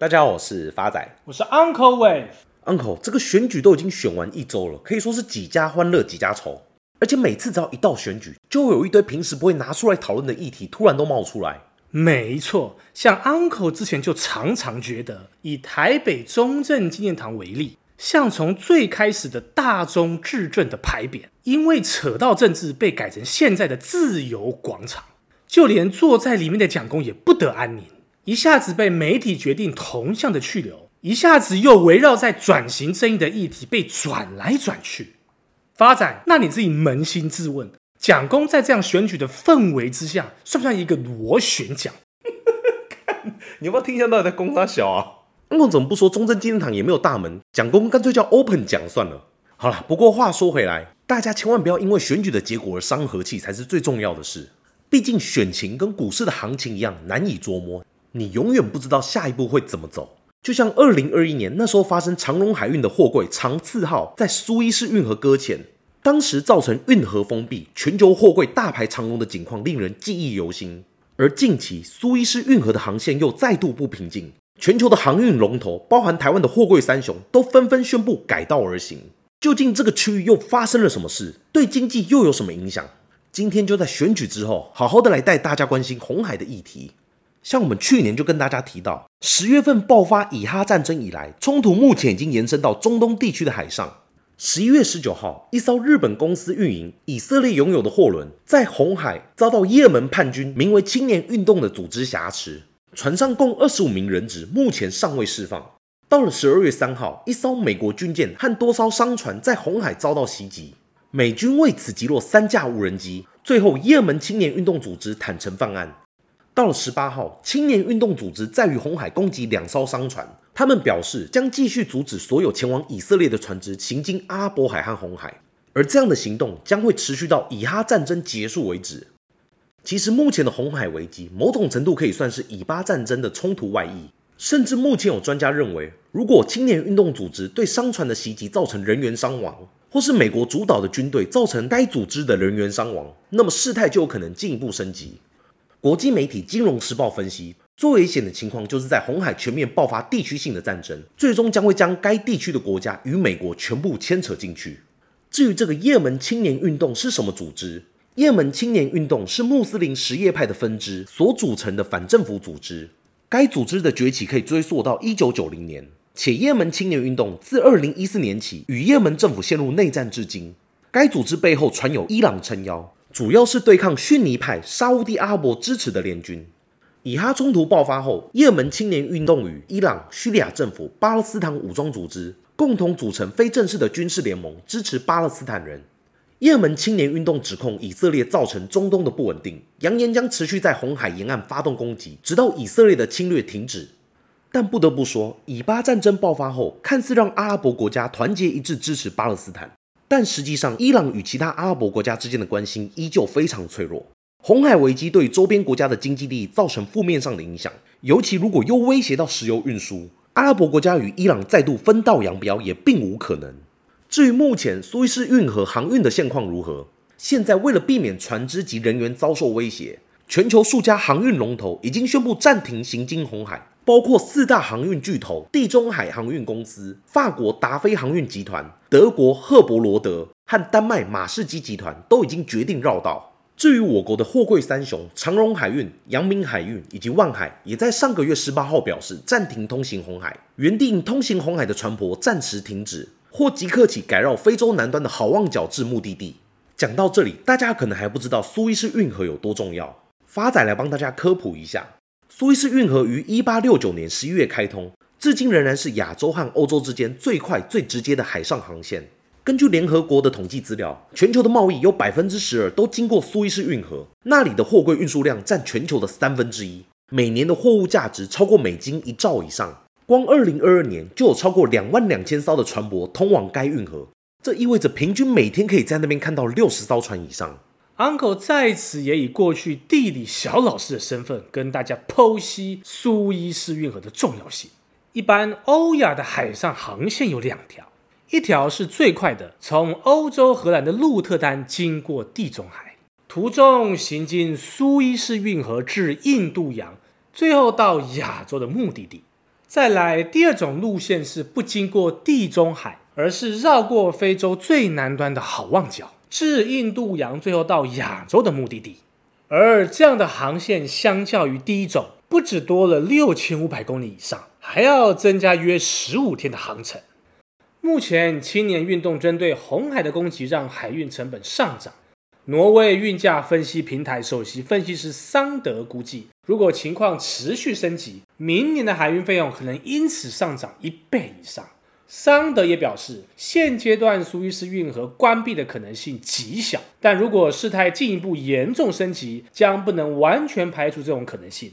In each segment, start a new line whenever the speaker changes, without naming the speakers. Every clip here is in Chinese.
大家好，我是发仔，
我是 Uncle Wave。
Uncle，这个选举都已经选完一周了，可以说是几家欢乐几家愁。而且每次只要一到选举，就会有一堆平时不会拿出来讨论的议题突然都冒出来。
没错，像 Uncle 之前就常常觉得，以台北中正纪念堂为例，像从最开始的大中至正的牌匾，因为扯到政治，被改成现在的自由广场，就连坐在里面的蒋公也不得安宁。一下子被媒体决定同向的去留，一下子又围绕在转型争议的议题被转来转去。发展，那你自己扪心自问，蒋公在这样选举的氛围之下，算不算一个螺旋桨？
你要不要听一下到底在攻三小啊？那怎么不说中正纪念堂也没有大门，蒋公干脆叫 open 讲算了。好了，不过话说回来，大家千万不要因为选举的结果而伤和气，才是最重要的事。毕竟选情跟股市的行情一样难以捉摸。你永远不知道下一步会怎么走，就像二零二一年那时候发生长荣海运的货柜长赐号在苏伊士运河搁浅，当时造成运河封闭，全球货柜大排长龙的景况令人记忆犹新。而近期苏伊士运河的航线又再度不平静，全球的航运龙头，包含台湾的货柜三雄，都纷纷宣布改道而行。究竟这个区域又发生了什么事？对经济又有什么影响？今天就在选举之后，好好的来带大家关心红海的议题。像我们去年就跟大家提到，十月份爆发以哈战争以来，冲突目前已经延伸到中东地区的海上。十一月十九号，一艘日本公司运营、以色列拥有的货轮，在红海遭到也门叛军名为“青年运动”的组织挟持，船上共二十五名人质，目前尚未释放。到了十二月三号，一艘美国军舰和多艘商船在红海遭到袭击，美军为此击落三架无人机，最后也门青年运动组织坦承犯案。到了十八号，青年运动组织在与红海攻击两艘商船，他们表示将继续阻止所有前往以色列的船只行经阿拉伯海和红海，而这样的行动将会持续到以哈战争结束为止。其实，目前的红海危机某种程度可以算是以巴战争的冲突外溢，甚至目前有专家认为，如果青年运动组织对商船的袭击造成人员伤亡，或是美国主导的军队造成该组织的人员伤亡，那么事态就有可能进一步升级。国际媒体《金融时报》分析，最危险的情况就是在红海全面爆发地区性的战争，最终将会将该地区的国家与美国全部牵扯进去。至于这个也门青年运动是什么组织？也门青年运动是穆斯林什叶派的分支所组成的反政府组织。该组织的崛起可以追溯到一九九零年，且也门青年运动自二零一四年起与也门政府陷入内战至今。该组织背后传有伊朗撑腰。主要是对抗逊尼派沙乌地阿拉伯支持的联军。以哈冲突爆发后，也门青年运动与伊朗、叙利亚政府、巴勒斯坦武装组织共同组成非正式的军事联盟，支持巴勒斯坦人。也门青年运动指控以色列造成中东的不稳定，扬言将持续在红海沿岸发动攻击，直到以色列的侵略停止。但不得不说，以巴战争爆发后，看似让阿拉伯国家团结一致支持巴勒斯坦。但实际上，伊朗与其他阿拉伯国家之间的关系依旧非常脆弱。红海危机对周边国家的经济利益造成负面上的影响，尤其如果又威胁到石油运输，阿拉伯国家与伊朗再度分道扬镳也并无可能。至于目前苏伊士运河航运的现况如何，现在为了避免船只及人员遭受威胁，全球数家航运龙头已经宣布暂停行经红海。包括四大航运巨头地中海航运公司、法国达菲航运集团、德国赫伯罗德和丹麦马士基集团都已经决定绕道。至于我国的货柜三雄长荣海运、阳明海运以及万海，也在上个月十八号表示暂停通行红海，原定通行红海的船舶暂时停止，或即刻起改绕非洲南端的好望角至目的地。讲到这里，大家可能还不知道苏伊士运河有多重要，发仔来帮大家科普一下。苏伊士运河于一八六九年十一月开通，至今仍然是亚洲和欧洲之间最快最直接的海上航线。根据联合国的统计资料，全球的贸易有百分之十二都经过苏伊士运河，那里的货柜运输量占全球的三分之一，每年的货物价值超过美金一兆以上。光二零二二年就有超过两万两千艘的船舶通往该运河，这意味着平均每天可以在那边看到六十艘船以上。
Uncle 在此也以过去地理小老师的身份，跟大家剖析苏伊士运河的重要性。一般欧亚的海上航线有两条，一条是最快的，从欧洲荷兰的鹿特丹经过地中海，途中行经苏伊士运河至印度洋，最后到亚洲的目的地。再来，第二种路线是不经过地中海，而是绕过非洲最南端的好望角，至印度洋，最后到亚洲的目的地。而这样的航线，相较于第一种，不止多了六千五百公里以上，还要增加约十五天的航程。目前，青年运动针对红海的攻击，让海运成本上涨。挪威运价分析平台首席分析师桑德估计，如果情况持续升级，明年的海运费用可能因此上涨一倍以上。桑德也表示，现阶段苏伊士运河关闭的可能性极小，但如果事态进一步严重升级，将不能完全排除这种可能性。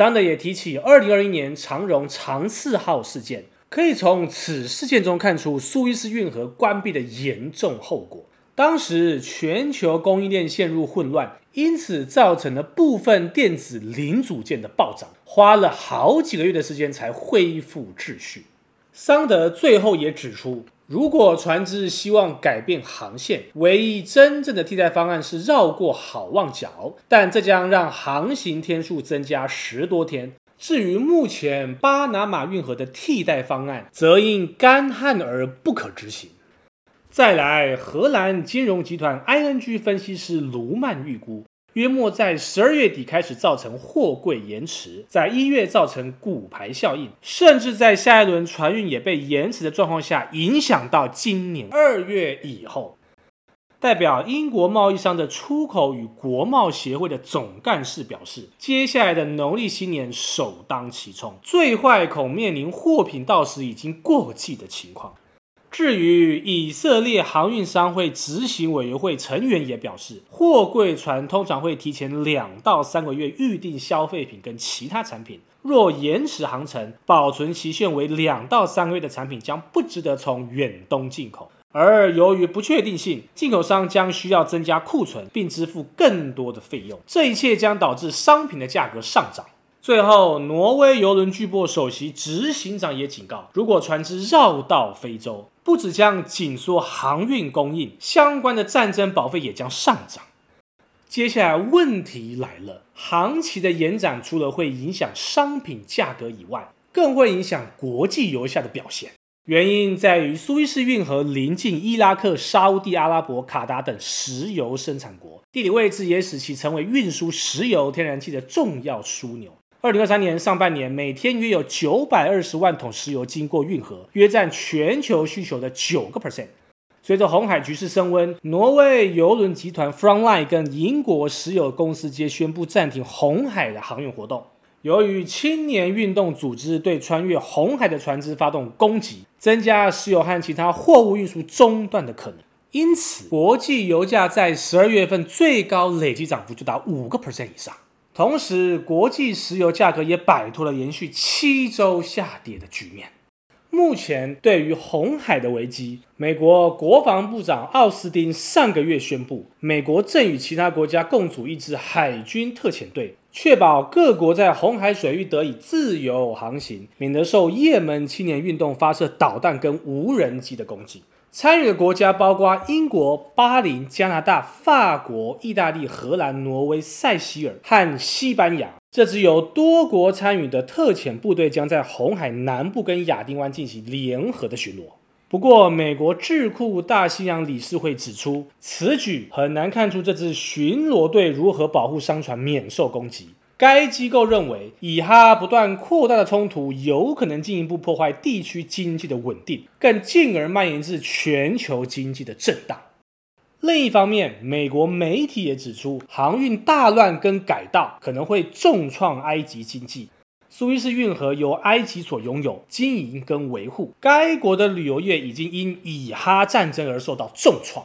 桑德也提起2021年长荣长赐号事件，可以从此事件中看出苏伊士运河关闭的严重后果。当时全球供应链陷入混乱，因此造成了部分电子零组件的暴涨，花了好几个月的时间才恢复秩序。桑德最后也指出，如果船只希望改变航线，唯一真正的替代方案是绕过好望角，但这将让航行天数增加十多天。至于目前巴拿马运河的替代方案，则因干旱而不可执行。再来，荷兰金融集团 ING 分析师卢曼预估，约莫在十二月底开始造成货柜延迟，在一月造成骨牌效应，甚至在下一轮船运也被延迟的状况下，影响到今年二月以后。代表英国贸易商的出口与国贸协会的总干事表示，接下来的农历新年首当其冲，最坏恐面临货品到时已经过季的情况。至于以色列航运商会执行委员会成员也表示，货柜船通常会提前两到三个月预定消费品跟其他产品，若延迟航程，保存期限为两到三个月的产品将不值得从远东进口。而由于不确定性，进口商将需要增加库存，并支付更多的费用，这一切将导致商品的价格上涨。最后，挪威邮轮巨擘首席执行长也警告，如果船只绕道非洲，不只将紧缩航运供应，相关的战争保费也将上涨。接下来问题来了，航期的延展除了会影响商品价格以外，更会影响国际油价的表现。原因在于苏伊士运河临近伊拉克、沙乌地阿拉伯、卡达等石油生产国，地理位置也使其成为运输石油、天然气的重要枢纽。二零二三年上半年，每天约有九百二十万桶石油经过运河，约占全球需求的九个 percent。随着红海局势升温，挪威邮轮集团 Frontline 跟英国石油公司皆宣布暂停红海的航运活动。由于青年运动组织对穿越红海的船只发动攻击，增加石油和其他货物运输中断的可能，因此国际油价在十二月份最高累计涨幅就达五个 percent 以上。同时，国际石油价格也摆脱了连续七周下跌的局面。目前，对于红海的危机，美国国防部长奥斯汀上个月宣布，美国正与其他国家共组一支海军特遣队，确保各国在红海水域得以自由航行，免得受也门青年运动发射导弹跟无人机的攻击。参与的国家包括英国、巴林、加拿大、法国、意大利、荷兰、挪威、塞西尔和西班牙。这支由多国参与的特遣部队将在红海南部跟亚丁湾进行联合的巡逻。不过，美国智库大西洋理事会指出，此举很难看出这支巡逻队如何保护商船免受攻击。该机构认为，以哈不断扩大的冲突有可能进一步破坏地区经济的稳定，更进而蔓延至全球经济的震荡。另一方面，美国媒体也指出，航运大乱跟改道可能会重创埃及经济。苏伊士运河由埃及所拥有、经营跟维护，该国的旅游业已经因以哈战争而受到重创。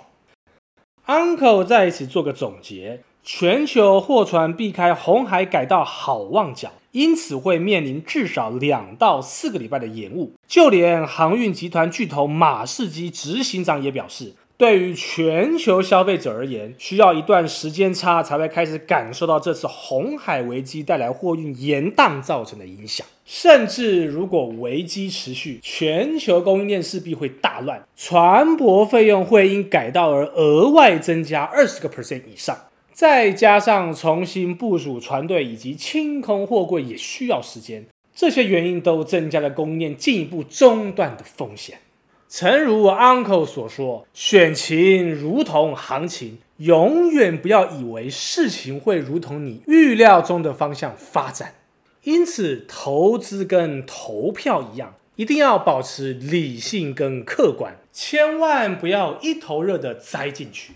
Uncle 在此做个总结。全球货船避开红海改道好望角，因此会面临至少两到四个礼拜的延误。就连航运集团巨头马士基执行长也表示，对于全球消费者而言，需要一段时间差才会开始感受到这次红海危机带来货运延宕造成的影响。甚至如果危机持续，全球供应链势必会大乱，船舶费用会因改道而额外增加二十个 percent 以上。再加上重新部署船队以及清空货柜也需要时间，这些原因都增加了供应链进一步中断的风险。诚如 Uncle 所说，选情如同行情，永远不要以为事情会如同你预料中的方向发展。因此，投资跟投票一样，一定要保持理性跟客观，千万不要一头热的栽进去。